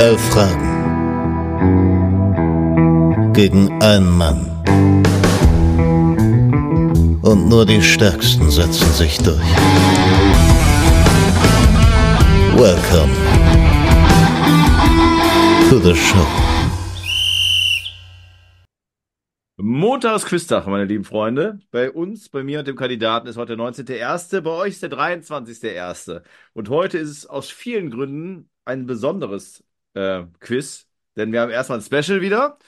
Elf Fragen gegen einen Mann. Und nur die Stärksten setzen sich durch. Welcome to the show. Montagsquiztag, meine lieben Freunde. Bei uns, bei mir und dem Kandidaten ist heute der 19.01., bei euch ist der 23.01. Und heute ist es aus vielen Gründen ein besonderes äh, Quiz, denn wir haben erstmal ein Special wieder.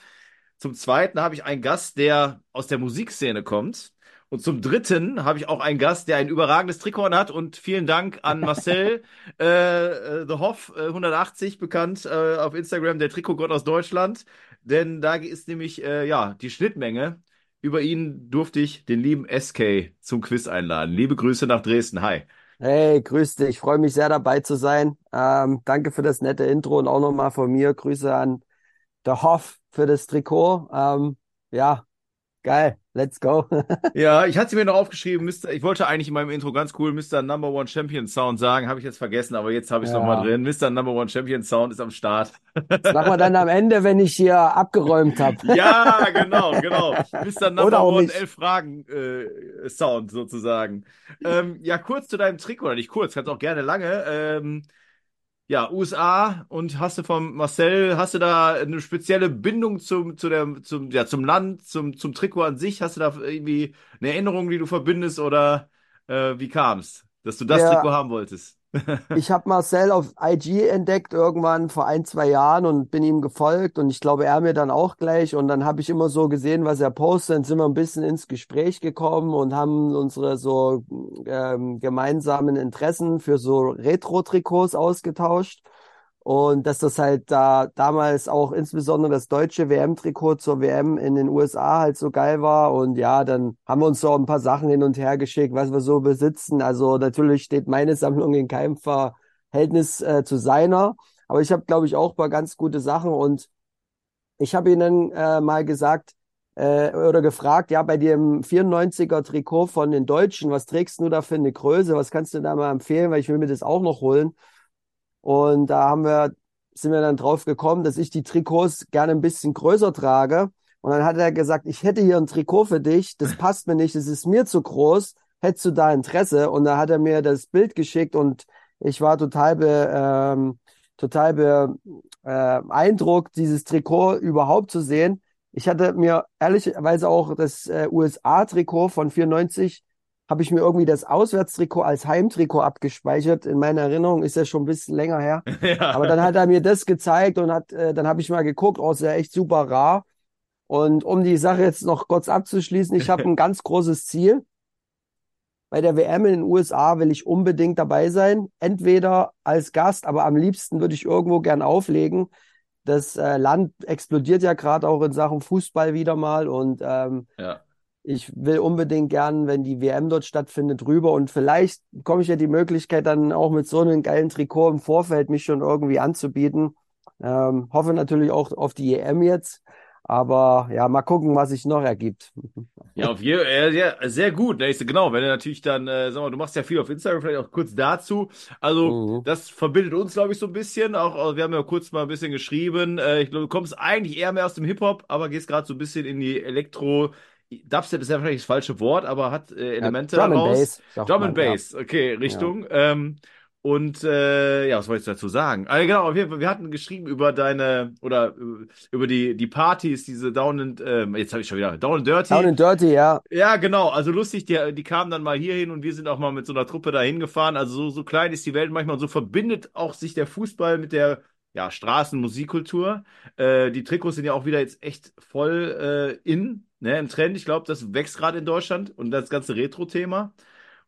Zum zweiten habe ich einen Gast, der aus der Musikszene kommt. Und zum dritten habe ich auch einen Gast, der ein überragendes Trikot hat. Und vielen Dank an Marcel äh, äh, The Hoff äh, 180, bekannt äh, auf Instagram, der Trikotgott aus Deutschland. Denn da ist nämlich äh, ja die Schnittmenge. Über ihn durfte ich den lieben SK zum Quiz einladen. Liebe Grüße nach Dresden. Hi. Hey, grüß dich. Ich freue mich sehr dabei zu sein. Ähm, danke für das nette Intro und auch nochmal von mir Grüße an der Hoff für das Trikot. Ähm, ja, geil. Let's go. Ja, ich hatte mir noch aufgeschrieben, Mr., ich wollte eigentlich in meinem Intro ganz cool Mr. Number One Champion Sound sagen, habe ich jetzt vergessen, aber jetzt habe ich es Ja. nochmal drin. Mr. Number One Champion Sound ist am Start. Das machen wir dann am Ende, wenn ich hier abgeräumt habe. Ja, genau, genau. Mr. Number One nicht. elf Fragen äh, Sound sozusagen. Ähm, ja, kurz zu deinem Trikot, oder nicht kurz, kannst auch gerne lange. Ähm, ja, USA und hast du vom Marcel, hast du da eine spezielle Bindung zum, zu der, zum, ja, zum Land, zum, zum Trikot an sich? Hast du da irgendwie eine Erinnerung, die du verbindest oder äh, wie kam's, dass du das Ja. Trikot haben wolltest? Ich habe Marcel auf IG entdeckt irgendwann vor ein, zwei Jahren und bin ihm gefolgt und ich glaube, er mir dann auch gleich. Und dann habe ich immer so gesehen, was er postet. Dann sind wir ein bisschen ins Gespräch gekommen und haben unsere so ähm, gemeinsamen Interessen für so Retro-Trikots ausgetauscht. Und dass das halt da damals auch insbesondere das deutsche WM-Trikot zur WM in den USA halt so geil war. Und ja, dann haben wir uns so ein paar Sachen hin und her geschickt, was wir so besitzen. Also natürlich steht meine Sammlung in keinem Verhältnis äh, zu seiner. Aber ich habe, glaube ich, auch ein paar ganz gute Sachen. Und ich habe ihnen äh, mal gesagt äh, oder gefragt, ja, bei dem 94er Trikot von den Deutschen, was trägst du da für eine Größe? Was kannst du da mal empfehlen? Weil ich will mir das auch noch holen. Und da haben wir, sind wir dann drauf gekommen, dass ich die Trikots gerne ein bisschen größer trage. Und dann hat er gesagt, ich hätte hier ein Trikot für dich, das passt mir nicht, das ist mir zu groß. Hättest du da Interesse? Und da hat er mir das Bild geschickt und ich war total be, ähm, total äh, beeindruckt, dieses Trikot überhaupt zu sehen. Ich hatte mir ehrlicherweise auch das äh, USA-Trikot von 94 habe ich mir irgendwie das Auswärtstrikot als Heimtrikot abgespeichert. In meiner Erinnerung ist ja schon ein bisschen länger her. Ja. Aber dann hat er mir das gezeigt und hat, äh, dann habe ich mal geguckt, oh, ist ja echt super rar. Und um die Sache jetzt noch kurz abzuschließen, ich habe ein ganz großes Ziel. Bei der WM in den USA will ich unbedingt dabei sein. Entweder als Gast, aber am liebsten würde ich irgendwo gern auflegen. Das äh, Land explodiert ja gerade auch in Sachen Fußball wieder mal und ähm, ja. Ich will unbedingt gern, wenn die WM dort stattfindet, rüber und vielleicht bekomme ich ja die Möglichkeit, dann auch mit so einem geilen Trikot im Vorfeld mich schon irgendwie anzubieten. Ähm, hoffe natürlich auch auf die EM jetzt, aber ja, mal gucken, was sich noch ergibt. Ja, auf jeden Fall, ja, sehr gut. Ne? Genau, wenn du natürlich dann, äh, sag mal, du machst ja viel auf Instagram, vielleicht auch kurz dazu. Also, Mhm. das verbindet uns, glaube ich, so ein bisschen. Auch, auch wir haben ja kurz mal ein bisschen geschrieben. Äh, ich glaube, du kommst eigentlich eher mehr aus dem Hip-Hop, aber gehst gerade so ein bisschen in die Elektro. Dubstep ist ja vielleicht das falsche Wort, aber hat äh, Elemente Drum and daraus. Bass, sagt Drum and man, ja. Bass, okay, Richtung. Ähm, und äh, ja, was wollte ich dazu sagen? Also, genau, auf jeden Fall, wir hatten geschrieben über deine oder äh, über die die Partys, diese Down and ähm, jetzt habe ich schon wieder Down and Dirty. Down and Dirty, ja. Ja, genau. Also lustig, die, die kamen dann mal hierhin und wir sind auch mal mit so einer Truppe dahin gefahren. Also so, so klein ist die Welt manchmal und so verbindet auch sich der Fußball mit der ja, Straßenmusikkultur. Äh, die Trikots sind ja auch wieder jetzt echt voll äh, in, ne, im Trend. Ich glaube, das wächst gerade in Deutschland und das ganze Retro-Thema.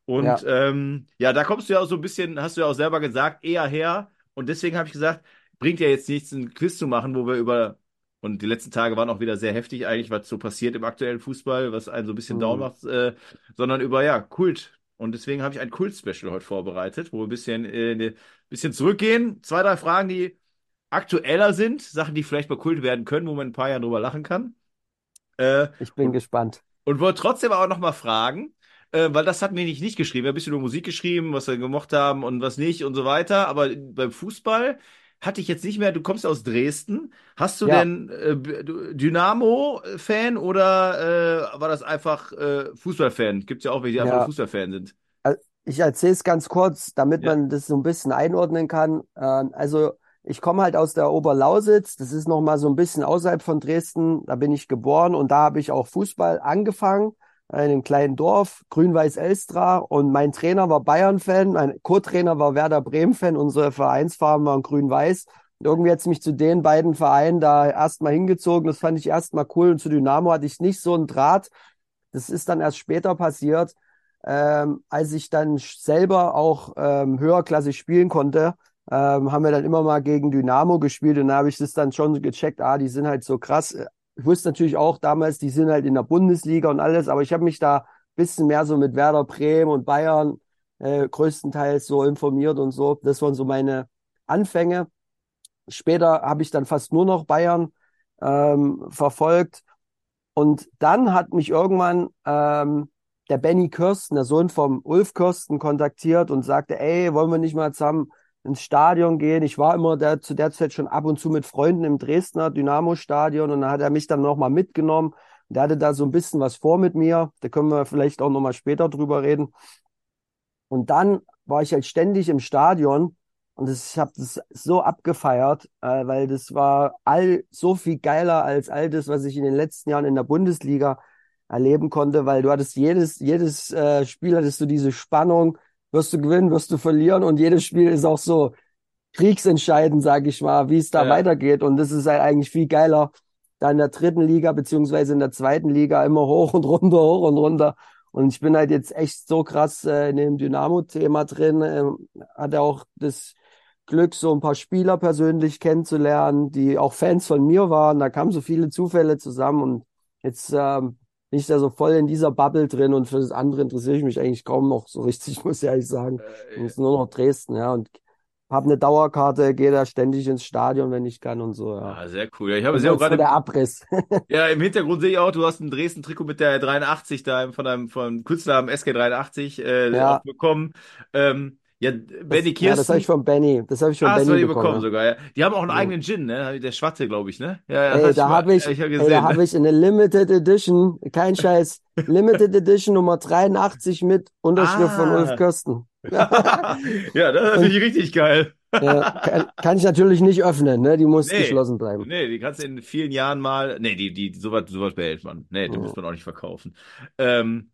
Und Ja. ähm, ja, da kommst du ja auch so ein bisschen, hast du ja auch selber gesagt, eher her. Und deswegen habe ich gesagt, bringt ja jetzt nichts, einen Quiz zu machen, wo wir über und die letzten Tage waren auch wieder sehr heftig eigentlich, was so passiert im aktuellen Fußball, was einen so ein bisschen Mhm. down macht, äh, sondern über, ja, Kult. Und deswegen habe ich ein Kult-Special heute vorbereitet, wo wir ein bisschen, äh, ne, bisschen zurückgehen. Zwei, drei Fragen, die aktueller sind, Sachen, die vielleicht mal Kult werden können, wo man in ein paar Jahren drüber lachen kann. Äh, Ich bin gespannt. und wollte trotzdem aber noch mal fragen, äh, weil das hat mir nicht, nicht geschrieben. Er hat ein bisschen über Musik geschrieben, was wir gemocht haben und was nicht und so weiter. Aber beim Fußball hatte ich jetzt nicht mehr. Du kommst aus Dresden. Hast du Ja. denn äh, Dynamo-Fan oder äh, war das einfach äh, Fußballfan? Gibt es ja auch welche, die einfach Ja. nur Fußballfan sind. Ich erzähle es ganz kurz, damit Ja. man das so ein bisschen einordnen kann. Ähm, also ich komme halt aus der Oberlausitz, das ist noch mal so ein bisschen außerhalb von Dresden. Da bin ich geboren und da habe ich auch Fußball angefangen in einem kleinen Dorf, Grün-Weiß Elstra. Und mein Trainer war Bayern-Fan, mein Co-Trainer war Werder Bremen-Fan. Unsere Vereinsfarben waren Grün-Weiß. Irgendwie hat es mich zu den beiden Vereinen da erstmal hingezogen. Das fand ich erstmal cool. Und zu Dynamo hatte ich nicht so einen Draht. Das ist dann erst später passiert ähm, als ich dann selber auch ähm, höherklassig spielen konnte, ähm, haben wir dann immer mal gegen Dynamo gespielt und da habe ich das dann schon gecheckt, ah, die sind halt so krass. Ich wusste natürlich auch damals, die sind halt in der Bundesliga und alles, aber ich habe mich da bisschen mehr so mit Werder Bremen und Bayern äh, größtenteils so informiert und so. Das waren so meine Anfänge. Später habe ich dann fast nur noch Bayern ähm, verfolgt. Und dann hat mich irgendwann ähm, der Benny Kirsten, der Sohn vom Ulf Kirsten, kontaktiert und sagte, ey, wollen wir nicht mal zusammen ins Stadion gehen? Ich war immer der, zu der Zeit schon ab und zu mit Freunden im Dresdner Dynamo-Stadion und dann hat er mich dann nochmal mitgenommen. Der hatte da so ein bisschen was vor mit mir. Da können wir vielleicht auch nochmal später drüber reden. Und dann war ich halt ständig im Stadion und das, ich habe das so abgefeiert, äh, weil das war all so viel geiler als all das, was ich in den letzten Jahren in der Bundesliga erleben konnte, weil du hattest jedes, jedes äh, Spiel hattest du diese Spannung, wirst du gewinnen, wirst du verlieren und jedes Spiel ist auch so kriegsentscheidend, sag ich mal, wie es da Ja. weitergeht. Und das ist halt eigentlich viel geiler, da in der dritten Liga beziehungsweise in der zweiten Liga immer hoch und runter, hoch und runter. Und ich bin halt jetzt echt so krass äh, in dem Dynamo-Thema drin. Ähm, hatte auch das Glück, so ein paar Spieler persönlich kennenzulernen, die auch Fans von mir waren. Da kamen so viele Zufälle zusammen und jetzt ähm, bin ich da so voll in dieser Bubble drin und für das andere interessiere ich mich eigentlich kaum noch so richtig, muss ich ehrlich sagen. Äh, Es ist nur noch Dresden, ja. Und habe eine Dauerkarte, gehe da ständig ins Stadion, wenn ich kann und so, ja. Ah, sehr cool. Ja, ich habe sehr auch gerade der Abriss. Ja, im Hintergrund sehe ich auch, du hast ein Dresden-Trikot mit der 83 da von deinem von Künstlernamen SK83 äh, Ja. bekommen. Ähm, ja, Benny Das, ja, das habe ich Kirsten. von Benny. Das habe ich von Ah, das Benny bekommen. bekommen sogar, ja. Die haben auch einen Ja. eigenen Gin, ne? Der Schwarze, glaube ich, ne? Ja, Ey, hab ich da habe ich, ich hab ey, da gesehen. habe ich eine Limited Edition, kein Scheiß, Limited Edition Nummer 83 mit Unterschrift von Ah. Ulf Kirsten. ja, das ist natürlich richtig geil. Ja, kann, kann ich natürlich nicht öffnen, ne? Die muss Nee. geschlossen bleiben. Nee, die kannst du in vielen Jahren mal. Nee, die, die, sowas, sowas behält man. Nee, die Ja. muss man auch nicht verkaufen. Ähm,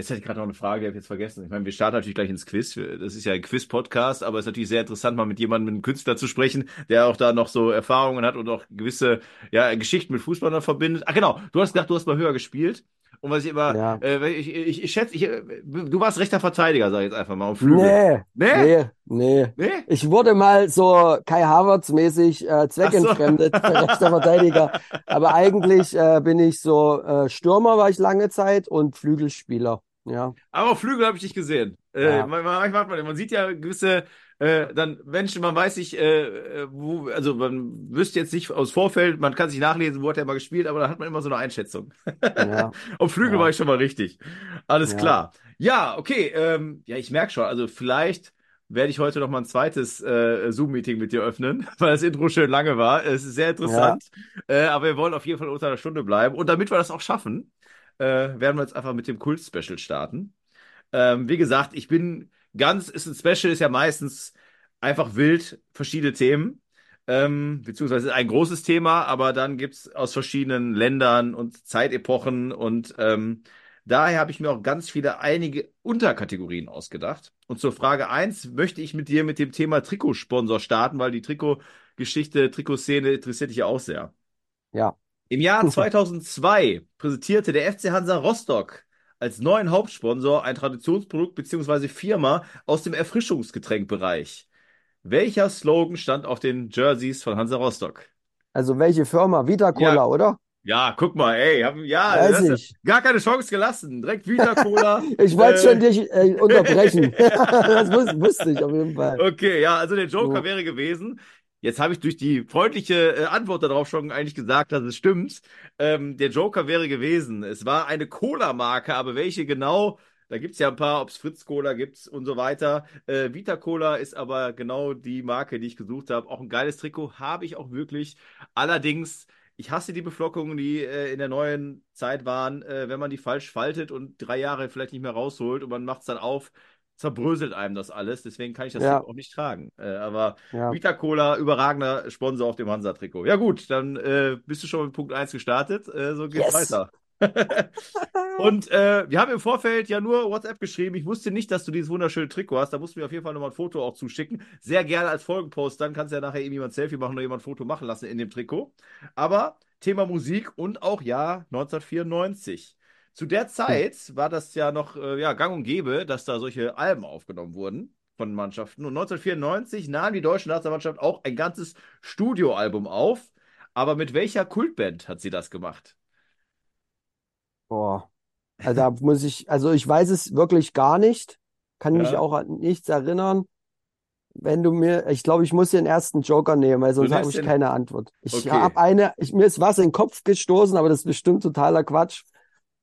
jetzt hätte ich gerade noch eine Frage, die habe ich jetzt vergessen. Ich meine, wir starten natürlich gleich ins Quiz. Das ist ja ein Quiz-Podcast, aber es ist natürlich sehr interessant, mal mit jemandem, mit einem Künstler zu sprechen, der auch da noch so Erfahrungen hat und auch gewisse ja, Geschichten mit Fußball noch verbindet. Ach genau, du hast gesagt, du hast mal höher gespielt. Und was ich immer, Ja. äh, ich, ich, ich schätze, ich, du warst rechter Verteidiger, sag ich jetzt einfach mal. Nee, Nee? nee, nee. Ich wurde mal so Kai Havertz mäßig äh, zweckentfremdet, rechter Verteidiger. Aber eigentlich äh, bin ich so äh, Stürmer war ich lange Zeit und Flügelspieler. Ja, Aber auf Flügel habe ich dich gesehen. Äh, Ja. man, man, man, man sieht ja gewisse äh, dann Menschen, man weiß nicht, äh, wo, also man wüsste jetzt nicht aus Vorfeld, man kann sich nachlesen, wo hat er mal gespielt, aber dann hat man immer so eine Einschätzung. ja. Auf Flügel Ja. war ich schon mal richtig. Alles klar. Ja, okay. Ähm, ja, ich merke schon, also vielleicht werde ich heute noch mal ein zweites äh, Zoom-Meeting mit dir öffnen, weil das Intro schön lange war. Es ist sehr interessant. Äh, aber wir wollen auf jeden Fall unter einer Stunde bleiben. Und damit wir das auch schaffen, äh, werden wir jetzt einfach mit dem Kult-Special starten. Ähm, wie gesagt, ich bin ganz, ist ein Special, ist ja meistens einfach wild, verschiedene Themen. Ähm, beziehungsweise ein großes Thema, aber dann gibt's aus verschiedenen Ländern und Zeitepochen und ähm, daher habe ich mir auch ganz viele einige Unterkategorien ausgedacht. Und zur Frage eins möchte ich mit dir mit dem Thema Trikotsponsor starten, weil die Trikotgeschichte, Trikotszene interessiert dich ja auch sehr. Ja. Im Jahr 2002 präsentierte der FC Hansa Rostock als neuen Hauptsponsor ein Traditionsprodukt bzw. Firma aus dem Erfrischungsgetränkbereich. Welcher Slogan stand auf den Jerseys von Hansa Rostock? Also welche Firma? Vita Cola, Ja. oder? Ja, guck mal, ey, haben, ja, Weiß ich. gar keine Chance gelassen. Direkt Vita Cola. Ich wollte Äh, schon dich äh, unterbrechen. Das wus wusste ich auf jeden Fall. Okay, ja, also der Joker Ja. wäre gewesen, Jetzt habe ich durch die freundliche äh, Antwort darauf schon eigentlich gesagt, dass es stimmt. Ähm, der Joker wäre gewesen. Es war eine Cola-Marke, aber welche genau? Da gibt es ja ein paar, ob es Fritz Cola gibt und so weiter. Äh, Vita Cola ist aber genau die Marke, die ich gesucht habe. Auch ein geiles Trikot habe ich auch wirklich. Allerdings, ich hasse die Beflockungen, die äh, in der neuen Zeit waren, äh, wenn man die falsch faltet und drei Jahre vielleicht nicht mehr rausholt und man macht es dann auf zerbröselt einem das alles. Deswegen kann ich das Ja, auch nicht tragen. Äh, aber ja. Vita Cola, überragender Sponsor auf dem Hansa-Trikot. Ja, gut, dann äh, bist du schon mit Punkt 1 gestartet. Äh, so geht's Yes. weiter. Und äh, wir haben im Vorfeld ja nur WhatsApp geschrieben. Ich wusste nicht, dass du dieses wunderschöne Trikot hast. Da musst du mir auf jeden Fall nochmal ein Foto auch zuschicken. Sehr gerne als Folgenpost. Dann kannst du ja nachher eben jemand Selfie machen oder jemand ein Foto machen lassen in dem Trikot. Aber Thema Musik und auch Jahr 1994. Zu der Zeit war das ja noch äh, ja, gang und gäbe, dass da solche Alben aufgenommen wurden von Mannschaften. Und 1994 nahm die deutsche Nationalmannschaft auch ein ganzes Studioalbum auf. Aber mit welcher Kultband hat sie das gemacht? Boah. Also da muss ich, also ich weiß es wirklich gar nicht, kann mich Ja. auch an nichts erinnern. Wenn du mir, ich glaube, ich muss den ersten Joker nehmen, weil sonst habe ich den- keine Antwort. Ich Okay. habe eine, ich, mir ist was in den Kopf gestoßen, aber das ist bestimmt totaler Quatsch.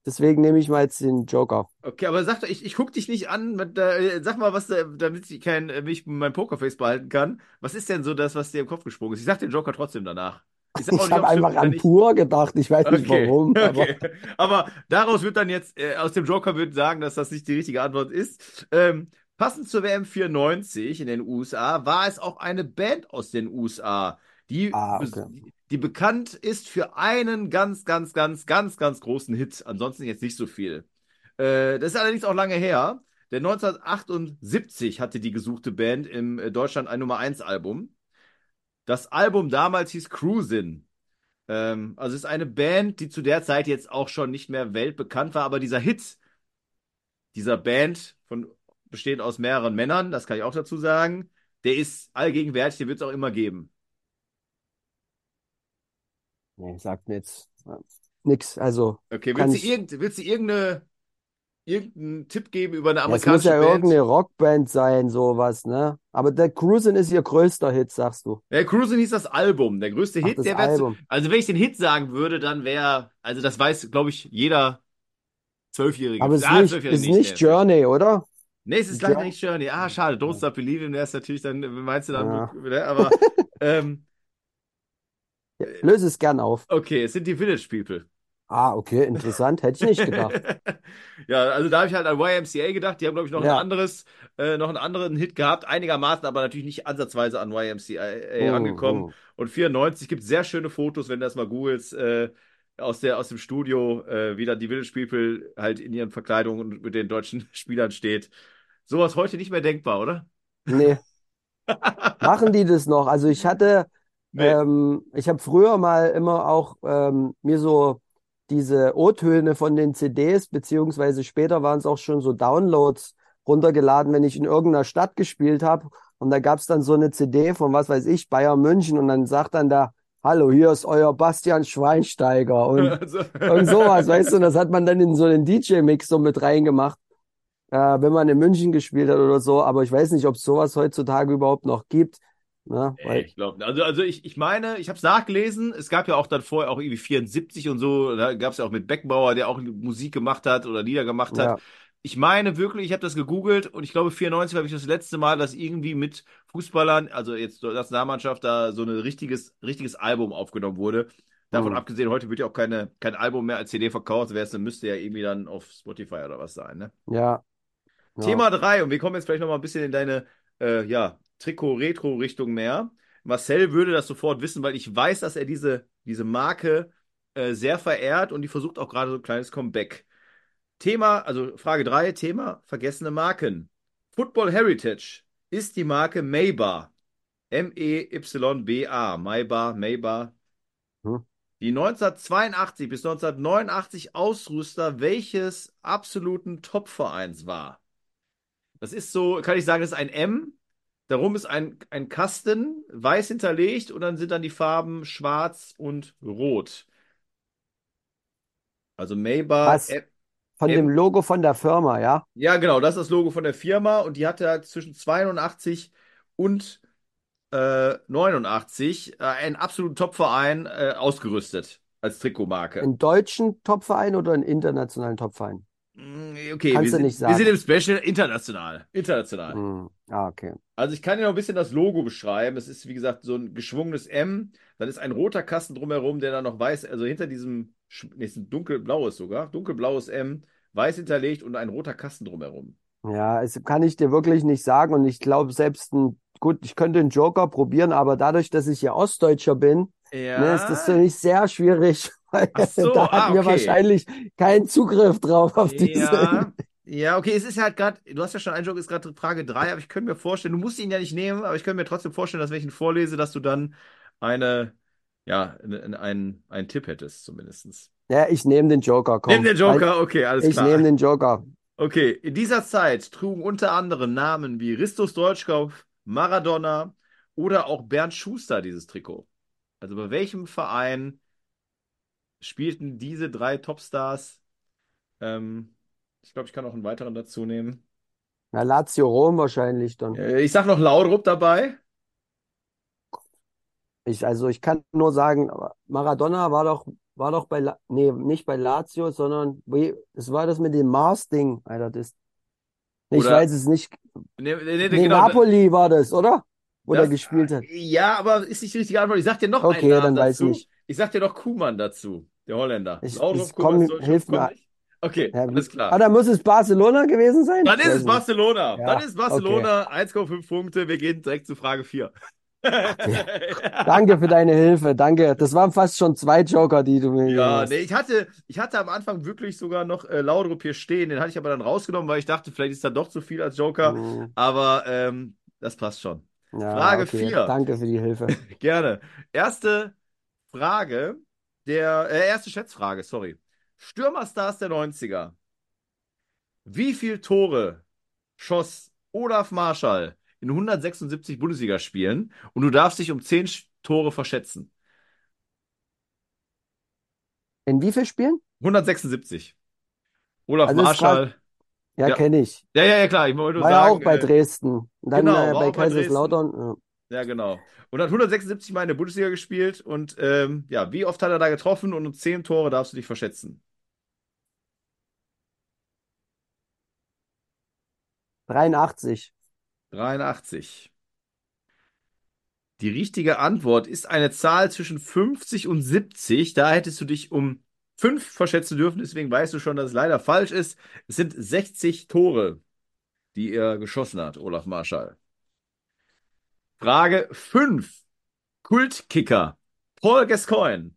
Deswegen nehme ich mal jetzt den Joker. Okay, aber sag doch, ich, ich guck dich nicht an. mit, äh, Sag mal, was, da- damit ich kein, äh, mich mein Pokerface behalten kann. Was ist denn so das, was dir im Kopf gesprungen ist? Ich sag den Joker trotzdem danach. Ich Ich nicht, habe einfach an nicht. pur gedacht. Ich weiß nicht Okay, warum, aber okay. Aber daraus wird dann jetzt, äh, aus dem Joker wird sagen, dass das nicht die richtige Antwort ist. Ähm, passend zur WM 94 in den USA war es auch eine Band aus den USA, die, Ah, okay. Die bekannt ist für einen ganz, ganz, ganz, ganz, ganz großen Hit. Ansonsten jetzt nicht so viel. Äh, das ist allerdings auch lange her. Denn 1978 hatte die gesuchte Band im äh, Deutschland ein Nummer 1 Album. Das Album damals hieß Cruisin'. Ähm, also ist eine Band, die zu der Zeit jetzt auch schon nicht mehr weltbekannt war, aber dieser Hit dieser Band von, bestehend aus mehreren Männern, das kann ich auch dazu sagen, der ist allgegenwärtig, den wird es auch immer geben. Nee, sagt mir jetzt äh, nix. Also Okay, willst du, ich, irgend, willst du irgendeine, irgendeinen Tipp geben über eine ja, es muss amerikanische ja Band? irgendeine Rockband sein, sowas, ne? Aber der Cruisin' ist ihr größter Hit, sagst du. Ja, Cruisin' hieß das Album. Der größte Ach, Hit, das der wäre, Album. also wenn ich den Hit sagen würde, dann wäre, also das weiß, glaube ich, jeder Zwölfjährige. Aber es ist Ah, nicht, Zwölfjährige ist nicht, nicht. Journey, oder? Nee, es ist leider nicht Journey. Ah, schade. Don't. Stop Believing, der ist natürlich dann, meinst du dann, Ja. ne? aber, ähm, Ja, löse es gern auf. okay, es sind die Village People. Ah, okay, interessant. Hätte ich nicht gedacht. Ja, also da habe ich halt an YMCA gedacht. Die haben, glaube ich, noch ein Ja. anderes, äh, noch einen anderen Hit gehabt. Einigermaßen, aber natürlich nicht ansatzweise an YMCA Hm, angekommen. hm. Und 94 gibt sehr schöne Fotos, wenn du das mal googelst, äh, aus der, aus dem Studio, äh, wie dann die Village People halt in ihren Verkleidungen und mit den deutschen Spielern steht. Sowas heute nicht mehr denkbar, oder? Nee, machen die das noch? Also ich hatte, Nee. ähm, ich habe früher mal immer auch ähm, mir so diese O-Töne von den CDs, beziehungsweise später waren es auch schon so Downloads runtergeladen, wenn ich in irgendeiner Stadt gespielt habe. Und da gab es dann so eine CD von, was weiß ich, Bayern München. Und dann sagt dann da, hallo, hier ist euer Bastian Schweinsteiger. Und Also, Irgend sowas, weißt du, das hat man dann in so einen DJ-Mix so mit reingemacht, äh, wenn man in München gespielt hat oder so. Aber ich weiß nicht, ob es sowas heutzutage überhaupt noch gibt. Ne? Weil, ich glaube, also, also ich, ich meine, ich habe es nachgelesen, es gab ja auch dann vorher auch irgendwie 74 und so, da gab es ja auch mit Beckenbauer, der auch Musik gemacht hat oder Lieder gemacht hat. ja, Ich meine wirklich, ich habe das gegoogelt und ich glaube 94 habe ich das letzte Mal, dass irgendwie mit Fußballern, also jetzt der Nationalmannschaft, da so ein richtiges, richtiges Album aufgenommen wurde. Davon hm, abgesehen, heute wird ja auch keine, kein Album mehr als CD verkauft, wäre es, dann müsste ja irgendwie dann auf Spotify oder was sein, ne? ja, ja. Thema 3 und wir kommen jetzt vielleicht noch mal ein bisschen in deine äh, ja, Trikot-Retro-Richtung mehr. Marcel würde das sofort wissen, weil ich weiß, dass er diese, diese Marke äh, sehr verehrt und die versucht auch gerade so ein kleines Comeback. Thema, also Frage 3, Thema vergessene Marken. Football Heritage ist die Marke Maybar. M-E-Y-B-A. Maybar, Maybar. Hm. Die 1982 bis 1989 Ausrüster welches absoluten Topvereins war. Das ist so, kann ich sagen, das ist ein M. Darum ist ein, ein Kasten weiß hinterlegt und dann sind dann die Farben schwarz und rot. Also Maybar. Was? M, Von dem M, Logo von der Firma, ja? ja, genau, das ist das Logo von der Firma und die hatte halt zwischen 82 und äh, 89 äh, einen absoluten Top-Verein äh, ausgerüstet als Trikotmarke. Einen deutschen Topverein oder einen internationalen Topverein? Mm, Okay, Kannst wir du sind, nicht wir sind sagen. im Special international. International. Hm. Ah, okay. Also ich kann dir noch ein bisschen das Logo beschreiben. Es ist, wie gesagt, so ein geschwungenes M. Dann ist ein roter Kasten drumherum, der dann noch weiß, also hinter diesem, nee, ist ein dunkelblaues sogar, dunkelblaues M, weiß hinterlegt und ein roter Kasten drumherum. Ja, es kann ich dir wirklich nicht sagen. Und ich glaube, selbst ein, gut, ich könnte einen Joker probieren, aber dadurch, dass ich ja Ostdeutscher bin, Ja. ne, ist das für mich sehr schwierig, so, da ah, hatten wir okay. wahrscheinlich keinen Zugriff drauf auf diese. Ja, ja, okay, es ist halt gerade, du hast ja schon einen Joke, ist gerade Frage 3, aber ich könnte mir vorstellen, du musst ihn ja nicht nehmen, aber ich könnte mir trotzdem vorstellen, dass wenn ich ihn vorlese, dass du dann eine, ja, einen, einen, Tipp hättest, zumindest. Ja, ich nehme den Joker, komm. Nimm den Joker, okay, alles ich klar. nehme den Joker. Okay, in dieser Zeit trugen unter anderem Namen wie Ristos Deutschkopf, Maradona oder auch Bernd Schuster dieses Trikot. Also bei welchem Verein spielten diese drei Topstars? Ähm, ich glaube, ich kann noch einen weiteren dazu nehmen. Na, Lazio Rom wahrscheinlich dann. Äh, ich sag noch Laudrup dabei. Ich, also ich kann nur sagen, Maradona war doch, war doch bei, La nee, nicht bei Lazio, sondern, das war das mit dem Mars-Ding, Alter, das, ich Oder- weiß es nicht. Nee, nee, nee, genau. Napoli war das, oder? Wo der Das- gespielt hat. Ja, aber ist nicht die richtige Antwort. Ich sag dir noch Okay, einen Namen dann weiß dazu. ich. Ich sag dir noch Kuhmann dazu, der Holländer. Ich- ich komm, hilf mir. Okay, Ja, alles Ah, klar. dann muss es Barcelona gewesen sein? Dann ist es. Barcelona. Ja, Dann ist Barcelona 1,5 Punkte. Wir gehen direkt zu Frage 4. Danke für deine Hilfe, danke. Das waren fast schon zwei Joker, die du mir Ja, hast. nee, ich hatte, ich hatte am Anfang wirklich sogar noch äh, Laudrup hier stehen. Den hatte ich aber dann rausgenommen, weil ich dachte, vielleicht ist da doch zu viel als Joker. Hm, Aber ähm, das passt schon. ja, Frage okay. vier. Danke für die Hilfe. Gerne. Erste Frage, der, äh, erste Schätzfrage, sorry. Stürmerstars der 90er. Wie viele Tore schoss Olaf Marschall in 176 Bundesligaspielen? Und du darfst dich um 10 Sch- Tore verschätzen. In wie vielen Spielen? 176. Olaf Also Marschall. Ja, Ja. kenne ich. Ja, ja, ja, klar. Ich wollte nur War ja sagen, auch bei äh, Dresden. Dann genau, äh, bei Kaiserslautern. Ja, genau. Und hat 176 Mal in der Bundesliga gespielt. Und ähm, ja, wie oft hat er da getroffen? Und um 10 Tore darfst du dich verschätzen. Ja, 83. 83. Die richtige Antwort ist eine Zahl zwischen 50 und 70. Da hättest du dich um 5 verschätzen dürfen. Deswegen weißt du schon, dass es leider falsch ist. Es sind 60 Tore, die er geschossen hat, Olaf Marschall. Frage 5. Kultkicker. Paul Gascoigne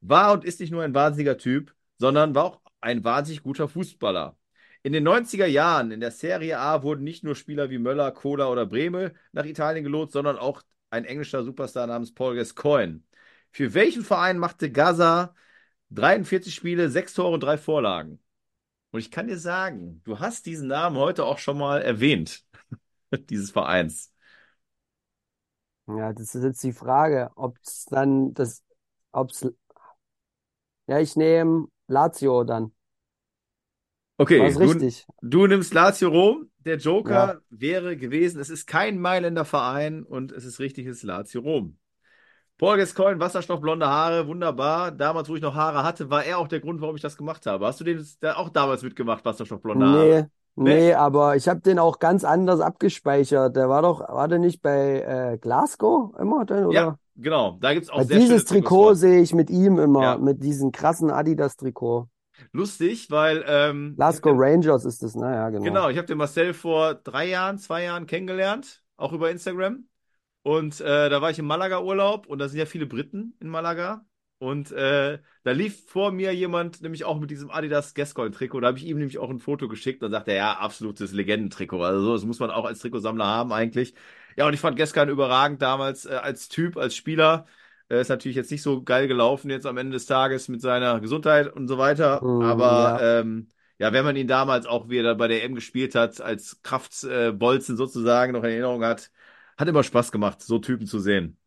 war und ist nicht nur ein wahnsinniger Typ, sondern war auch ein wahnsinnig guter Fußballer. In den 90er Jahren in der Serie A wurden nicht nur Spieler wie Möller, Kohler oder Brehme nach Italien gelobt, sondern auch ein englischer Superstar namens Paul Gascoigne. Für welchen Verein machte Gaza 43 Spiele, 6 Tore und 3 Vorlagen? Und ich kann dir sagen, du hast diesen Namen heute auch schon mal erwähnt, dieses Vereins. Ja, das ist jetzt die Frage, ob es dann das, ob's, ja, ich nehme Lazio dann. Okay, War es du, richtig? du nimmst Lazio Rom. Der Joker Ja. wäre gewesen, es ist kein Mailänder Verein und es ist richtig, es ist Lazio Rom. Paul Gascoigne, wasserstoffblonde Haare, wunderbar. Damals, wo ich noch Haare hatte, war er auch der Grund, warum ich das gemacht habe. Hast du den da auch damals mitgemacht, wasserstoffblonde Haare? Nee, nee, aber ich habe den auch ganz anders abgespeichert. Der war doch, war der nicht bei äh, Glasgow immer dann, oder? Ja, genau. Da gibt es auch Weil sehr dieses Trikot sehe ich mit ihm immer, Ja. mit diesem krassen Adidas-Trikot. Lustig, weil ähm, Glasgow Rangers ist das, ne? Ja, genau. genau, ich habe den Marcel vor drei Jahren, zwei Jahren kennengelernt, auch über Instagram. Und äh, da war ich im Malaga-Urlaub und da sind ja viele Briten in Malaga. Und äh, da lief vor mir jemand, nämlich auch mit diesem Adidas Gascoigne-Trikot. Da habe ich ihm nämlich auch ein Foto geschickt. Dann sagte er, ja, absolutes Legendentrikot. Also so, das muss man auch als Trikotsammler haben eigentlich. Ja, und ich fand Gascoigne überragend damals äh, als Typ, als Spieler. Äh, ist natürlich jetzt nicht so geil gelaufen jetzt am Ende des Tages mit seiner Gesundheit und so weiter. Mm, Aber ja. ähm, ja, wenn man ihn damals auch wieder bei der EM gespielt hat, als Kraftbolzen sozusagen noch in Erinnerung hat, hat immer Spaß gemacht, so Typen zu sehen.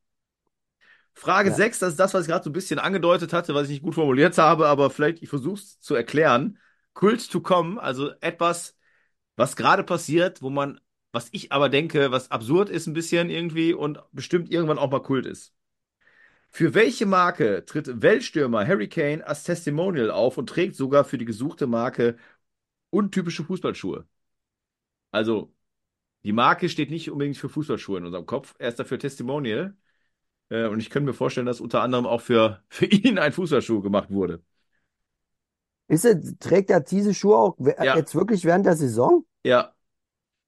Frage Ja. 6, das ist das, was ich gerade so ein bisschen angedeutet hatte, was ich nicht gut formuliert habe, aber vielleicht, ich versuche es zu erklären. Kult to come, also etwas, was gerade passiert, wo man was ich aber denke, was absurd ist ein bisschen irgendwie und bestimmt irgendwann auch mal Kult ist. Für welche Marke tritt Weltstürmer Harry Kane als Testimonial auf und trägt sogar für die gesuchte Marke untypische Fußballschuhe? Also, die Marke steht nicht unbedingt für Fußballschuhe in unserem Kopf, er ist dafür Testimonial. Äh, und ich könnte mir vorstellen, dass unter anderem auch für, für ihn ein Fußballschuh gemacht wurde. Ist er, trägt er diese Schuhe auch Ja. jetzt wirklich während der Saison? Ja.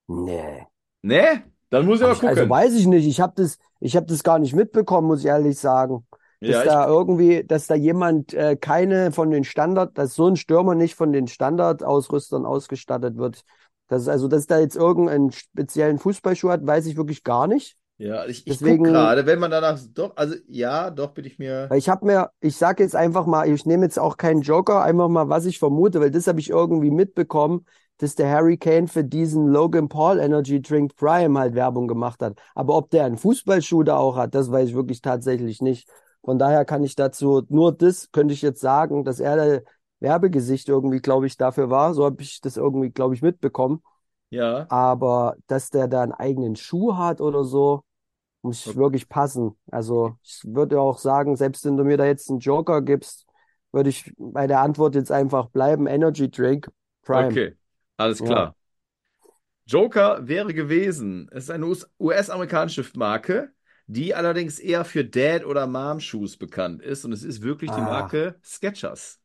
Nee. Ne? Dann muss ich Hab mal ich, also gucken. weiß ich nicht. Ich habe das, ich habe das gar nicht mitbekommen, muss ich ehrlich sagen. Dass Ja, da irgendwie, dass da jemand äh, keine von den Standard, dass so ein Stürmer nicht von den Standardausrüstern ausgestattet wird. Das ist also, dass da jetzt irgendeinen speziellen Fußballschuh hat, weiß ich wirklich gar nicht. Ja, ich, ich Deswegen- guck gerade, wenn man danach doch, also ja, doch bin ich mir. Ich habe mir, ich sage jetzt einfach mal, ich nehme jetzt auch keinen Joker, einfach mal, was ich vermute, weil das habe ich irgendwie mitbekommen, dass der Harry Kane für diesen Logan Paul Energy Drink Prime halt Werbung gemacht hat. Aber ob der einen Fußballschuh da auch hat, das weiß ich wirklich tatsächlich nicht. Von daher kann ich dazu nur das, könnte ich jetzt sagen, dass er der Werbegesicht irgendwie, glaube ich, dafür war. So habe ich das irgendwie, glaube ich, mitbekommen. Ja. Aber dass der da einen eigenen Schuh hat oder so, muss Okay. wirklich passen. Also ich würde auch sagen, selbst wenn du mir da jetzt einen Joker gibst, würde ich bei der Antwort jetzt einfach bleiben, Energy Drink Prime. Okay, alles Ja. klar. Joker wäre gewesen. Es ist eine US- US-amerikanische Marke, die allerdings eher für Dad- oder Mom-Shoes bekannt ist. Und es ist wirklich die Ah. Marke Skechers.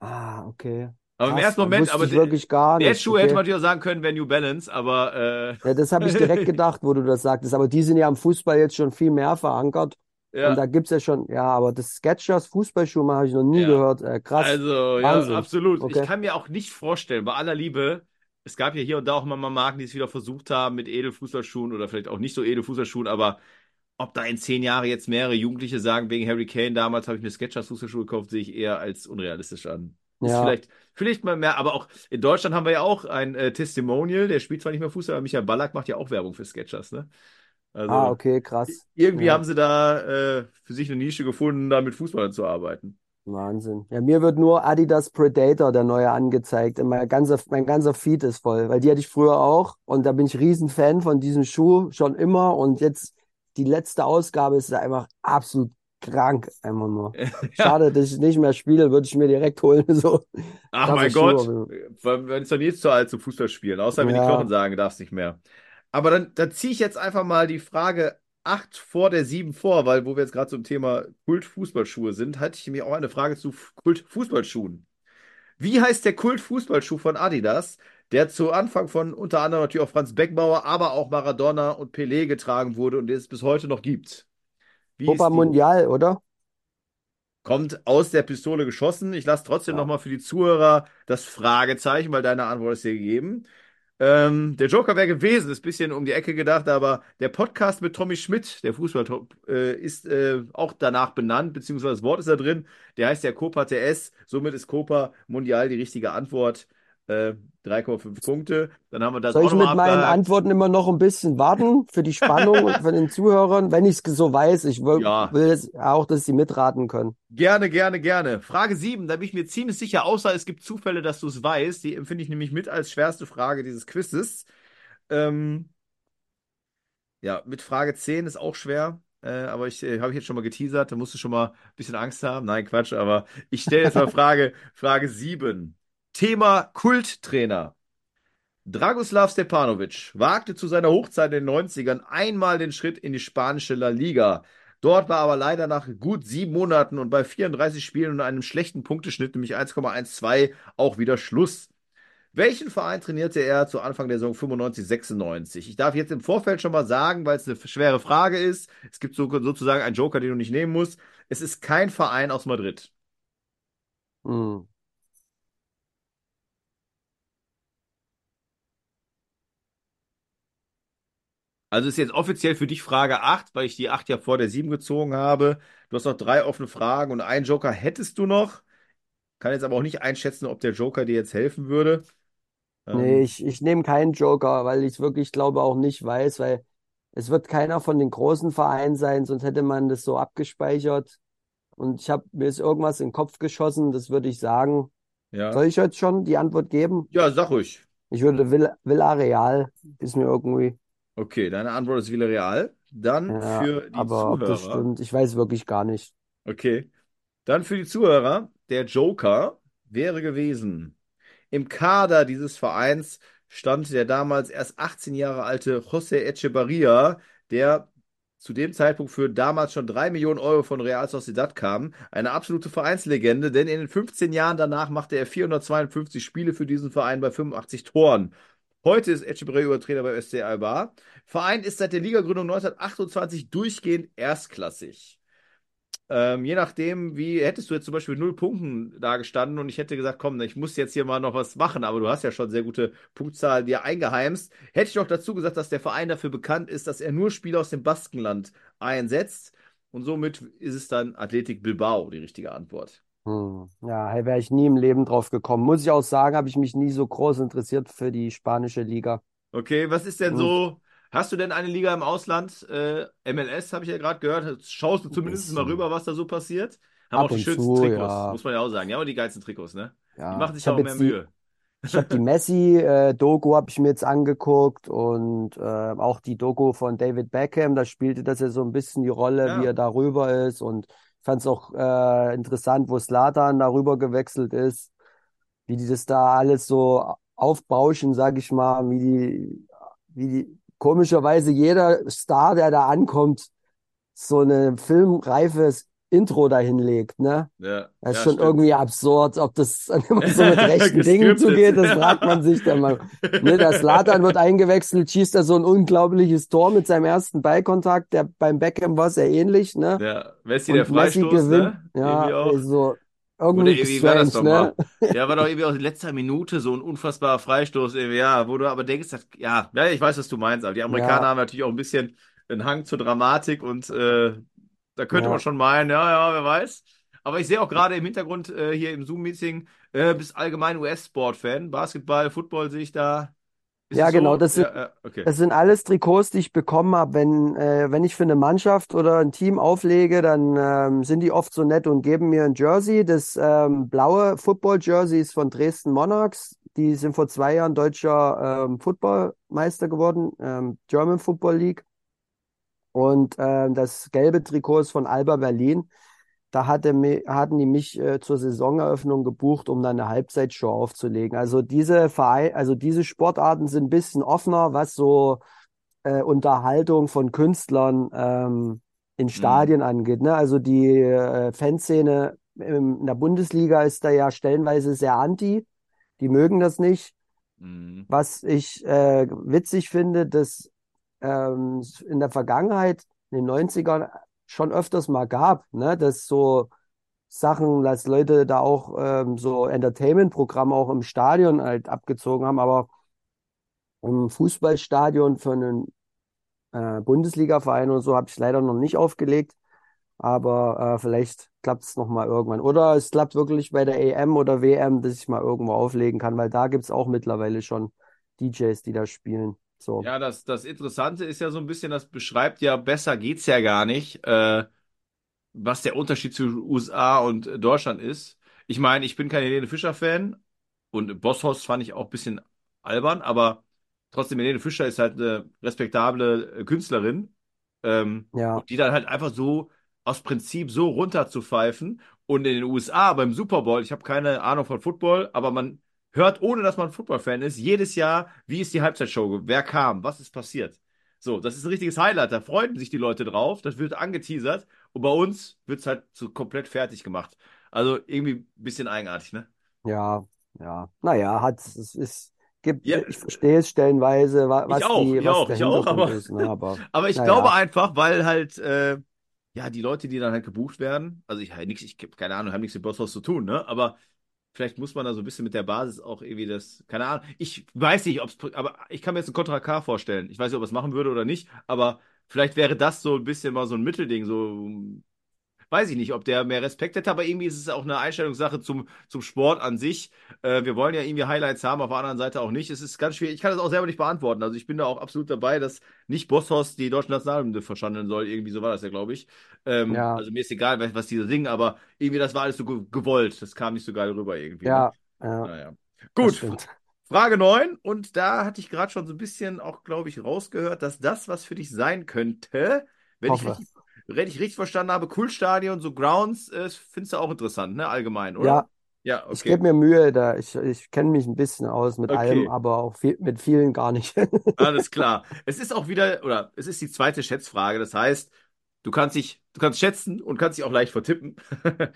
Ah, okay. Aber im Krass, ersten Moment, aber wirklich gar der nicht. Schuh hätte Okay. man natürlich auch sagen können, wäre New Balance, aber äh, Ja, das habe ich direkt gedacht, wo du das sagtest. Aber die sind ja im Fußball jetzt schon viel mehr verankert. Und ja. da gibt's ja schon, ja, aber das Skechers Fußballschuh habe ich noch nie Ja. gehört. Äh, krass. Also, ja, Wahnsinn. absolut. Okay. Ich kann mir auch nicht vorstellen, bei aller Liebe, es gab ja hier und da auch mal Marken, die es wieder versucht haben mit Edelfußballschuhen oder vielleicht auch nicht so Edelfußballschuhen, aber ob da in zehn Jahren jetzt mehrere Jugendliche sagen, wegen Harry Kane damals habe ich mir Skechers Fußballschuhe gekauft, sehe ich eher als unrealistisch an. Ist Ja. vielleicht, vielleicht mal mehr, aber auch in Deutschland haben wir ja auch ein äh, Testimonial, der spielt zwar nicht mehr Fußball, aber Michael Ballack macht ja auch Werbung für Skechers, ne? Also Ah, okay, krass. irgendwie Ja. haben sie da äh, für sich eine Nische gefunden, da mit Fußballern zu arbeiten. Wahnsinn. Ja, mir wird nur Adidas Predator, der neue, angezeigt. Und mein ganzer, mein ganzer Feed ist voll, weil die hatte ich früher auch. Und da bin ich Riesenfan von diesem Schuh schon immer. Und jetzt die letzte Ausgabe ist einfach absolut krank, einfach nur. Schade, dass ich nicht mehr spiele, würde ich mir direkt holen. So. Ach mein Gott, man ist doch nie zu alt zum Fußball spielen, außer wenn die Ja. Knochen sagen, darfst nicht mehr. Aber dann, dann ziehe ich jetzt einfach mal die Frage 8 vor der 7 vor, weil wo wir jetzt gerade zum Thema Kult-Fußballschuhe sind, hatte ich nämlich auch eine Frage zu Kult-Fußballschuhen. Wie heißt der Kult-Fußballschuh von Adidas, der zu Anfang von unter anderem natürlich auch Franz Beckenbauer, aber auch Maradona und Pelé getragen wurde und den es bis heute noch gibt? Wie Copa? Mundial, oder? Kommt aus der Pistole geschossen. Ich lasse trotzdem Ja. nochmal für die Zuhörer das Fragezeichen, weil deine Antwort ist dir gegeben. Ähm, der Joker wäre gewesen, ist ein bisschen um die Ecke gedacht, aber der Podcast mit Tommy Schmidt, der Fußballtop, äh, ist äh, auch danach benannt, beziehungsweise das Wort ist da drin. Der heißt ja Copa TS, somit ist Copa Mundial die richtige Antwort. Äh, 3,5 Punkte. Dann haben wir das Soll ich mit meinen abgehakt. Antworten immer noch ein bisschen warten für die Spannung und von den Zuhörern, wenn ich es so weiß? Ich will, Ja. will es auch, dass sie mitraten können. Gerne, gerne, gerne. Frage 7, da bin ich mir ziemlich sicher, außer es gibt Zufälle, dass du es weißt. Die empfinde ich nämlich mit als schwerste Frage dieses Quizzes. Ähm, ja, mit Frage 10 ist auch schwer, äh, aber ich äh, habe ich jetzt schon mal geteasert, da musst du schon mal ein bisschen Angst haben. Nein, Quatsch, aber ich stelle jetzt mal Frage, Frage 7. Thema Kulttrainer. Dragoslav Stepanovic wagte zu seiner Hochzeit in den 90ern einmal den Schritt in die spanische La Liga. Dort war aber leider nach gut sieben Monaten und bei 34 Spielen und einem schlechten Punkteschnitt, nämlich 1,12, auch wieder Schluss. Welchen Verein trainierte er zu Anfang der Saison 95, 96? Ich darf jetzt im Vorfeld schon mal sagen, weil es eine schwere Frage ist. Es gibt so, sozusagen einen Joker, den du nicht nehmen musst. Es ist kein Verein aus Madrid. Hm. Also ist jetzt offiziell für dich Frage 8, weil ich die 8 ja vor der 7 gezogen habe. Du hast noch drei offene Fragen und einen Joker hättest du noch. Kann jetzt aber auch nicht einschätzen, ob der Joker dir jetzt helfen würde. Nee, Ähm, ich, ich nehme keinen Joker, weil ich es wirklich glaube auch nicht weiß, weil es wird keiner von den großen Vereinen sein, sonst hätte man das so abgespeichert. Und ich habe mir ist irgendwas in den Kopf geschossen, das würde ich sagen. ja. Soll ich jetzt schon die Antwort geben? Ja, sag ruhig. Ich würde Vill Villarreal, ist mir irgendwie, Okay, deine Antwort ist Villarreal. Dann ja, für die aber ob das Zuhörer. stimmt, ich weiß wirklich gar nicht. Okay. Dann für die Zuhörer, der Joker wäre gewesen. Im Kader dieses Vereins stand der damals erst 18 Jahre alte José Echevarría, der zu dem Zeitpunkt für damals schon 3 Millionen Euro von Real Sociedad kam. Eine absolute Vereinslegende, denn in den 15 Jahren danach machte er 452 Spiele für diesen Verein bei 85 Toren. Heute ist Echevarría Trainer bei SC Alba. Verein ist seit der Ligagründung 1928 durchgehend erstklassig. Ähm, je nachdem, wie hättest du jetzt zum Beispiel null Punkten da gestanden und ich hätte gesagt, komm, ich muss jetzt hier mal noch was machen, aber du hast ja schon sehr gute Punktzahl dir eingeheimst. Hätte ich noch dazu gesagt, dass der Verein dafür bekannt ist, dass er nur Spieler aus dem Baskenland einsetzt und somit ist es dann Athletic Bilbao die richtige Antwort. Hm. Ja, hey, wäre ich nie im Leben drauf gekommen. Muss ich auch sagen, habe ich mich nie so groß interessiert für die spanische Liga. Okay, was ist denn Hm. so? Hast du denn eine Liga im Ausland? Äh, MLS habe ich ja gerade gehört. Schaust du zumindest mal rüber, was da so passiert? Haben Ab auch die schönsten zu, Trikots, ja. muss man ja auch sagen. Ja, aber die geilsten Trikots, ne? Die Ja, machen sich ich auch mehr die, Mühe. ich habe die Messi-Doku habe ich mir jetzt angeguckt und äh, auch die Doku von David Beckham, da spielte das ja so ein bisschen die Rolle, wie Ja. er darüber ist und fand es auch äh, interessant, wo Zlatan darüber gewechselt ist, wie die das da alles so aufbauschen, sag ich mal, wie die, wie die komischerweise jeder Star, der da ankommt, so eine filmreifes Intro dahin legt, ne? Ja, Das ist ja, schon stimmt. irgendwie absurd, ob das immer so mit rechten Dingen zugeht, das fragt man sich dann mal. Ne, der Zlatan wird eingewechselt, schießt da so ein unglaubliches Tor mit seinem ersten Ballkontakt, der beim Beckham war sehr ähnlich, ne? Ja, Messi der Und Messi Freistoß, gewinnt, ne? ja, Irgendwie so Oder irgendwie irgendwie war das strange, doch ne? mal. Ja, war doch irgendwie auch in letzter Minute so ein unfassbarer Freistoß, irgendwie, ja, wo du aber denkst, ja, ja, ich weiß, was du meinst, aber die Amerikaner Ja, haben natürlich auch ein bisschen einen Hang zur Dramatik und äh, da könnte man ja. schon meinen, ja, ja, wer weiß. Aber ich sehe auch gerade im Hintergrund äh, hier im Zoom-Meeting, äh, bist allgemein US-Sport-Fan. Basketball, Football sehe ich da. Ist Ja, genau, so? das sind, Ja, ja, okay. das sind alles Trikots, die ich bekommen habe. Wenn, äh, wenn ich für eine Mannschaft oder ein Team auflege, dann ähm, sind die oft so nett und geben mir ein Jersey. Das ähm, blaue Football-Jersey ist von Dresden Monarchs. Die sind vor zwei Jahren deutscher ähm, Footballmeister geworden, ähm, German Football League. Und ähm, das gelbe Trikot ist von Alba Berlin. Da hatte, hatten die mich äh, zur Saisoneröffnung gebucht, um dann eine Halbzeitshow aufzulegen. Also diese Verein, also diese Sportarten sind ein bisschen offener, was so äh, Unterhaltung von Künstlern ähm, in Mhm. Stadien angeht. Ne? Also die äh, Fanszene in der Bundesliga ist da ja stellenweise sehr anti. Die mögen das nicht. Mhm. Was ich äh, witzig finde, dass ähm, in der Vergangenheit, in den 90ern, schon öfters mal gab, ne? Dass so Sachen, dass Leute da auch ähm, so Entertainment-Programme auch im Stadion halt abgezogen haben, aber im Fußballstadion für einen äh, Bundesliga-Verein oder so habe ich leider noch nicht aufgelegt. Aber äh, vielleicht klappt es nochmal irgendwann. Oder es klappt wirklich bei der EM oder WM, dass ich mal irgendwo auflegen kann, weil da gibt es auch mittlerweile schon DJs, die da spielen. So. Ja, das, das Interessante ist ja so ein bisschen, das beschreibt ja, besser geht's ja gar nicht, äh, was der Unterschied zwischen USA und äh, Deutschland ist. Ich meine, ich bin kein Helene Fischer-Fan und Bosshaus fand ich auch ein bisschen albern, aber trotzdem, Helene Fischer ist halt eine respektable Künstlerin ähm, Ja, die dann halt einfach so aus Prinzip so runterzupfeifen und in den USA beim Super Bowl, ich habe keine Ahnung von Football, aber man hört, ohne dass man Football-Fan ist, jedes Jahr, wie ist die Halbzeitshow, wer kam, was ist passiert. So, das ist ein richtiges Highlight, da freuen sich die Leute drauf, das wird angeteasert und bei uns wird es halt so komplett fertig gemacht. Also irgendwie ein bisschen eigenartig, ne? ja, ja. Naja, hat es ist, gibt, Ja, ich verstehe es stellenweise, wa- ich was auch, die, ich was auch, ich auch, aber, ist, ne? Aber aber ich glaube naja, einfach, weil halt, äh, ja, die Leute, die dann halt gebucht werden, also ich, nix, ich keine Ahnung, haben nichts mit Bosshaus zu tun, ne? Aber vielleicht muss man da so ein bisschen mit der Basis auch irgendwie das, keine Ahnung, ich weiß nicht, ob es, aber ich kann mir jetzt ein Contra K vorstellen. Ich weiß nicht, ob es machen würde oder nicht, aber vielleicht wäre das so ein bisschen mal so ein Mittelding, so, weiß ich nicht, ob der mehr Respekt hätte, aber irgendwie ist es auch eine Einstellungssache zum, zum Sport an sich. Äh, wir wollen ja irgendwie Highlights haben, auf der anderen Seite auch nicht. Es ist ganz schwierig. Ich kann das auch selber nicht beantworten. Also ich bin da auch absolut dabei, dass nicht Bosshaus die deutsche Nationalhymne verschandeln soll. Irgendwie so war das ja, glaube ich. Ähm, ja, also mir ist egal, was, was die da singen, aber irgendwie das war alles so ge gewollt. Das kam nicht so geil rüber irgendwie, ne? ja, ja, Naja. Gut. Frage 9. Und da hatte ich gerade schon so ein bisschen auch, glaube ich, rausgehört, dass das, was für dich sein könnte, wenn ich richtig, wenn ich richtig verstanden habe, Kultstadion, so Grounds, äh, findest du auch interessant, ne? Allgemein, oder? Ja, Ja, ich okay. gebe mir Mühe da. Ich, ich kenne mich ein bisschen aus mit Okay. allem, aber auch viel, mit vielen gar nicht. Alles klar. Es ist auch wieder, oder es ist die zweite Schätzfrage. Das heißt, du kannst dich, du kannst schätzen und kannst dich auch leicht vertippen.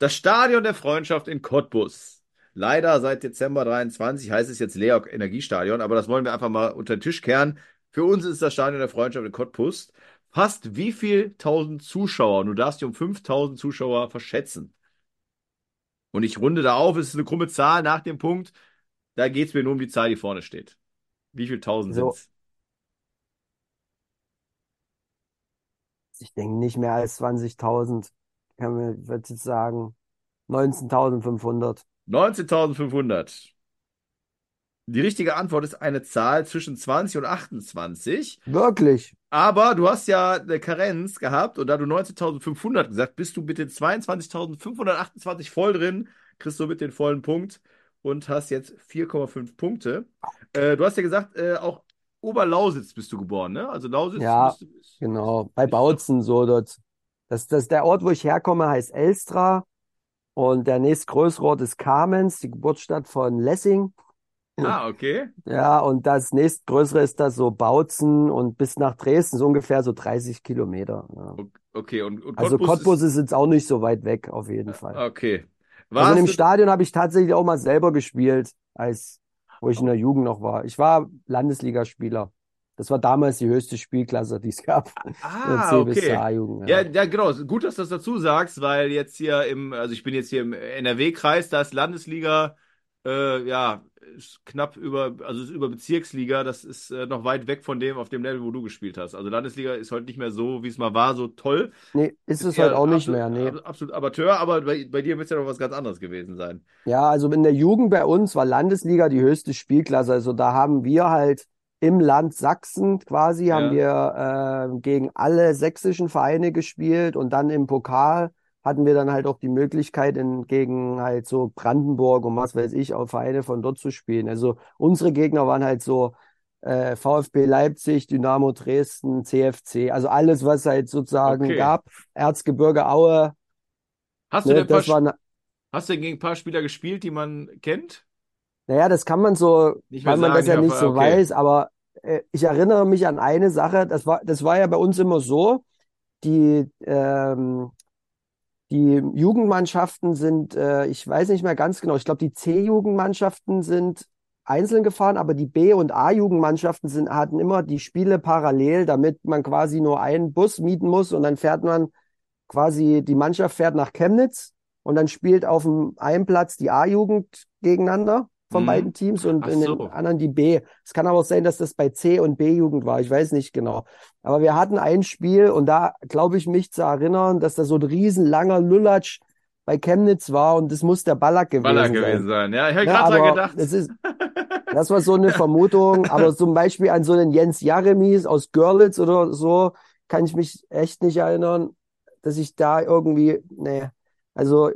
Das Stadion der Freundschaft in Cottbus. Leider seit Dezember 23 heißt es jetzt Leok Energiestadion, aber das wollen wir einfach mal unter den Tisch kehren. Für uns ist das Stadion der Freundschaft in Cottbus. Fast wie viel tausend Zuschauer? Du darfst dich um 5000 Zuschauer verschätzen. Und ich runde da auf, es ist eine krumme Zahl nach dem Punkt. Da geht es mir nur um die Zahl, die vorne steht. Wie viel tausend So. sind's? Ich denke nicht mehr als 20.000. Kann mir, würde jetzt sagen, 19.500. 19.500. Die richtige Antwort ist eine Zahl zwischen 20 und 28. Wirklich? Aber du hast ja eine Karenz gehabt und da du 19.500 gesagt, bist du mit den 22.528 voll drin, kriegst du mit den vollen Punkt und hast jetzt 4,5 Punkte. Äh, du hast ja gesagt, äh, auch Oberlausitz bist du geboren, ne? Also Lausitz Ja, ist- Genau, bei Bautzen so dort. Das, das, der Ort, wo ich herkomme, heißt Elstra und der nächstgrößere Ort ist Kamenz, die Geburtsstadt von Lessing. Ah, okay. Ja, und das nächstgrößere ist das so Bautzen und bis nach Dresden so ungefähr so 30 Kilometer. Ja. Okay, und, und Also Cottbus ist, ist jetzt auch nicht so weit weg, auf jeden Fall. okay. Also Warst dem du, Stadion habe ich tatsächlich auch mal selber gespielt, als wo ich in der Jugend noch war. Ich war Landesligaspieler. Das war damals die höchste Spielklasse, die es gab. Ah, okay. Ja, Ja. ja, genau. Gut, dass du das dazu sagst, weil jetzt hier im, also ich bin jetzt hier im NRW-Kreis, da ist Landesliga, äh, ja, ist knapp über, also ist über Bezirksliga, das ist äh, noch weit weg von dem, auf dem Level, wo du gespielt hast. Also Landesliga ist heute nicht mehr so, wie es mal war, so toll. Nee, ist es eher halt auch nicht absolut, mehr. Nee. ab- absolut Amateur, aber bei, bei dir wird es ja noch was ganz anderes gewesen sein. Ja, also in der Jugend bei uns war Landesliga die höchste Spielklasse. Also da haben wir halt im Land Sachsen quasi, haben wir äh, gegen alle sächsischen Vereine gespielt und dann im Pokal hatten wir dann halt auch die Möglichkeit, in, gegen halt so Brandenburg und was weiß ich, auch Vereine von dort zu spielen. Also unsere Gegner waren halt so äh, VfB Leipzig, Dynamo Dresden, CFC, also alles, was halt sozusagen Okay. gab. Erzgebirge Aue, Hast du ne, denn ein paar, das war, hast du denn gegen ein paar Spieler gespielt, die man kennt? Naja, das kann man so, Nicht weil man sagen, das ja ja, nicht so okay. weiß, aber äh, ich erinnere mich an eine Sache, das war, das war ja bei uns immer so, die, ähm, die Jugendmannschaften sind, äh, ich weiß nicht mehr ganz genau, ich glaube, die C-Jugendmannschaften sind einzeln gefahren, aber die B- und A-Jugendmannschaften sind, hatten immer die Spiele parallel, damit man quasi nur einen Bus mieten muss und dann fährt man quasi, die Mannschaft fährt nach Chemnitz und dann spielt auf dem einen Platz die A-Jugend gegeneinander von Mhm. beiden Teams und Ach in den so. anderen die B. Es kann aber auch sein, dass das bei C und B-Jugend war. Ich weiß nicht genau. Aber wir hatten ein Spiel und da glaube ich mich zu erinnern, dass da so ein riesenlanger Lulatsch bei Chemnitz war und das muss der Ballack gewesen Baller sein. gewesen sein. Ja, ich habe Ne, gerade gedacht. das ist, das war so eine Vermutung. Aber zum Beispiel an so einen Jens Jaremies aus Görlitz oder so kann ich mich echt nicht erinnern, dass ich da irgendwie, nee, also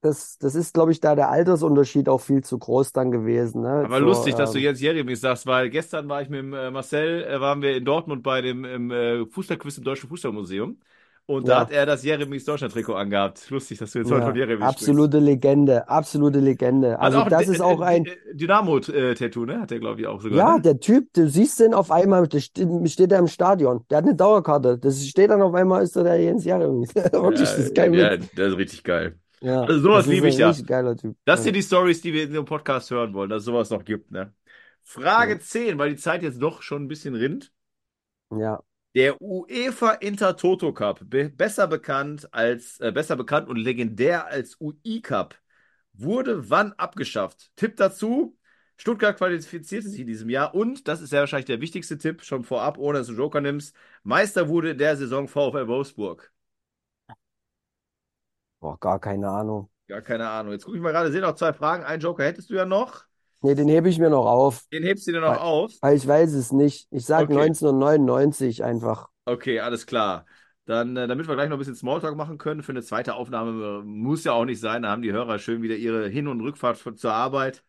das, das ist, glaube ich, da der Altersunterschied auch viel zu groß dann gewesen. Ne? Aber So, lustig, dass du ähm, jetzt Jeremies sagst, weil gestern war ich mit dem, äh, Marcel, äh, waren wir in Dortmund bei dem im, äh, Fußballquiz im Deutschen Fußballmuseum. Und da Ja. hat er das Jeremies Deutschland-Trikot angehabt. Lustig, dass du jetzt heute ja, von Jeremies absolute Legende, absolute Legende. Also auch das ist auch ein, Dynamo-Tattoo, ne? Hat er, glaube ich, auch sogar. ja, ne? der Typ, du siehst den auf einmal, steht, steht da im Stadion. Der hat eine Dauerkarte. Das steht dann auf einmal, ist da der Jens Jaremies. Wirklich, das ist kein ja, das ist richtig geil. Ja, Also sowas liebe ich ja. Das sind die Stories, die wir in dem Podcast hören wollen, dass es sowas noch gibt, ne? Frage Ja. 10, weil die Zeit jetzt doch schon ein bisschen rinnt. Ja, Der UEFA Intertoto Cup, be besser bekannt als äh, besser bekannt und legendär als UI Cup, wurde wann abgeschafft? Tipp dazu: Stuttgart qualifizierte sich in diesem Jahr und das ist ja wahrscheinlich der wichtigste Tipp schon vorab, ohne dass du Joker nimmst. Meister wurde in der Saison VfL Wolfsburg. Boah, gar keine Ahnung. Gar keine Ahnung. Jetzt gucke ich mal gerade, sehe noch zwei Fragen. Einen Joker hättest du ja noch. Nee, den hebe ich mir noch auf, Den hebst du dir noch weil, auf. weil ich weiß es nicht. Ich sag Okay. 1999 einfach. Okay, alles klar. Dann, äh, damit wir gleich noch ein bisschen Smalltalk machen können, für eine zweite Aufnahme muss ja auch nicht sein. Da haben die Hörer schön wieder ihre Hin- und Rückfahrt zur Arbeit.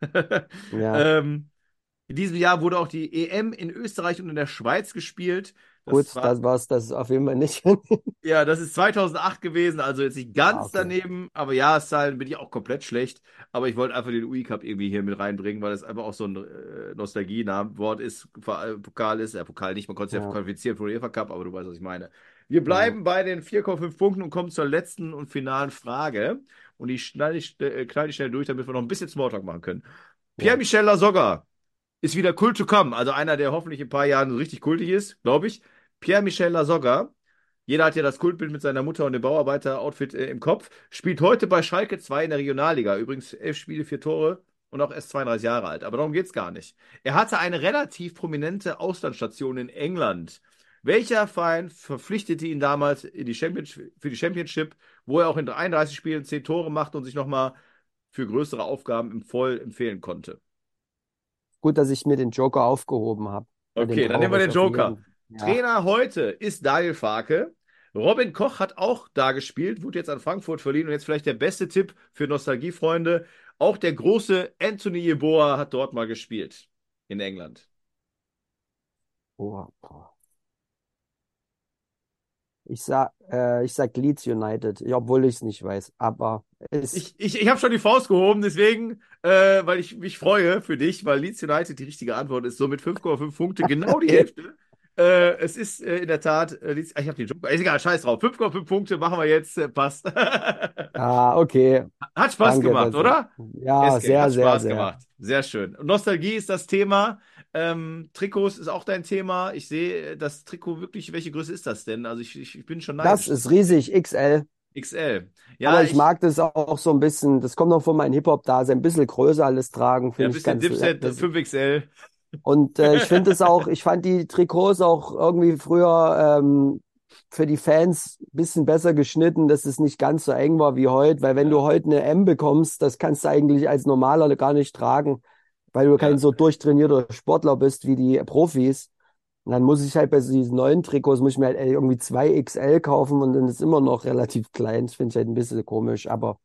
Ja. ähm, in diesem Jahr wurde auch die EM in Österreich und in der Schweiz gespielt. Das Gut, war, das war's, das ist auf jeden Fall nicht. ja, das ist 2008 gewesen, also jetzt nicht ganz Ah, okay. daneben, aber Jahreszahlen bin ich auch komplett schlecht. Aber ich wollte einfach den UI Cup irgendwie hier mit reinbringen, weil das einfach auch so ein äh, Nostalgie-Wort ist, Vor- Pokal ist, ja, Pokal nicht, man konnte es ja Ja. qualifizieren für den UEFA Cup, aber du weißt, was ich meine. Wir bleiben bei den 4,5 Punkten und kommen zur letzten und finalen Frage. Und die schneide ich, äh, knall ich schnell durch, damit wir noch ein bisschen Smalltalk machen können. Pierre-Michel Lasogga ist wieder Kult to come, also einer, der hoffentlich in ein paar Jahren richtig kultig ist, glaube ich. Pierre-Michel Lasogga, jeder hat ja das Kultbild mit seiner Mutter und dem Bauarbeiter-Outfit äh, im Kopf, spielt heute bei Schalke 2 in der Regionalliga. Übrigens elf Spiele, vier Tore und auch erst 32 Jahre alt. Aber darum geht es gar nicht. Er hatte eine relativ prominente Auslandsstation in England. Welcher Verein verpflichtete ihn damals die für die Championship, wo er auch in 33 Spielen 10 Tore machte und sich nochmal für größere Aufgaben im Voll empfehlen konnte? Gut, dass ich mir den Joker aufgehoben habe. Okay, dann nehmen wir den Joker. Ja. Trainer heute ist Daniel Farke. Robin Koch hat auch da gespielt, wurde jetzt an Frankfurt verliehen und jetzt vielleicht der beste Tipp für Nostalgiefreunde. Auch der große Anthony Yeboah hat dort mal gespielt in England. Oh, boah. Ich sag, äh, ich sag Leeds United, obwohl ich es nicht weiß. Aber es, Ich, ich, ich habe schon die Faust gehoben, deswegen, äh, weil ich mich freue für dich, weil Leeds United die richtige Antwort ist. So mit 5,5 Punkte, genau die Hälfte. Äh, es ist äh, in der Tat, äh, Leeds, ich habe den Joker, ist egal, scheiß drauf. 5,5 Punkte machen wir jetzt, äh, passt. ah, okay. Hat Spaß Danke, gemacht, oder? Ja, SK, sehr, hat sehr, Spaß sehr. gemacht. Sehr schön. Nostalgie ist das Thema. Ähm, Trikots ist auch dein Thema. Ich sehe das Trikot wirklich. Welche Größe ist das denn? Also ich, ich, ich bin schon Das neidisch. ist riesig, XL. XL. Ja, Aber ich ich, mag das auch so ein bisschen, das kommt noch von meinem Hip-Hop-Dasein, ein bisschen größer alles tragen, ja, ein bisschen Dipset, das- 5XL. Und äh, ich finde es auch, ich fand die Trikots auch irgendwie früher ähm, für die Fans ein bisschen besser geschnitten, dass es nicht ganz so eng war wie heute, weil wenn Ja. du heute eine M bekommst, das kannst du eigentlich als Normaler gar nicht tragen, weil du kein so durchtrainierter Sportler bist wie die Profis. Und dann muss ich halt bei diesen neuen Trikots, muss ich mir halt irgendwie zwei XL kaufen und dann ist immer noch relativ klein. Das finde ich halt ein bisschen komisch, aber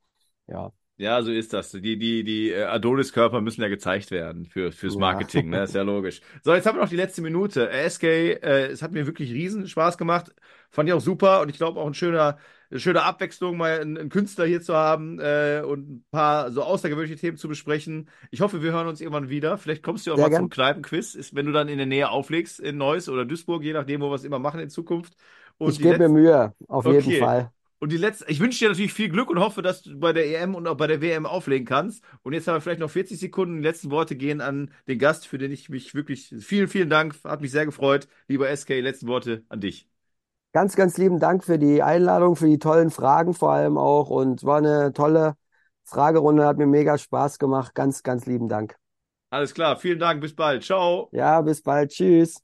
ja. Ja, so ist das. Die, die, die äh, Adonis-Körper müssen ja gezeigt werden für, fürs Ja. Marketing, ne? Ist ja logisch. So, jetzt haben wir noch die letzte Minute. Äh, SK, äh, es hat mir wirklich riesen Spaß gemacht. Fand ich auch super und ich glaube auch ein schöner, eine schöne Abwechslung, mal einen, einen Künstler hier zu haben äh, und ein paar so außergewöhnliche Themen zu besprechen. Ich hoffe, wir hören uns irgendwann wieder. Vielleicht kommst du auch Sehr mal gern. zum Kneipenquiz, ist, wenn du dann in der Nähe auflegst, in Neuss oder Duisburg, je nachdem, wo wir es immer machen in Zukunft. Und Ich gebe mir Mühe, auf jeden Okay. Fall. und die letzte, ich wünsche dir natürlich viel Glück und hoffe, dass du bei der EM und auch bei der WM auflegen kannst. Und jetzt haben wir vielleicht noch 40 Sekunden. Die letzten Worte gehen an den Gast, für den ich mich wirklich vielen, vielen Dank, hat mich sehr gefreut. Lieber SK, letzten Worte an dich. Ganz, ganz lieben Dank für die Einladung, für die tollen Fragen vor allem auch. Und war eine tolle Fragerunde, hat mir mega Spaß gemacht. Ganz, ganz lieben Dank. Alles klar, vielen Dank, bis bald. Ciao. Ja, bis bald. Tschüss.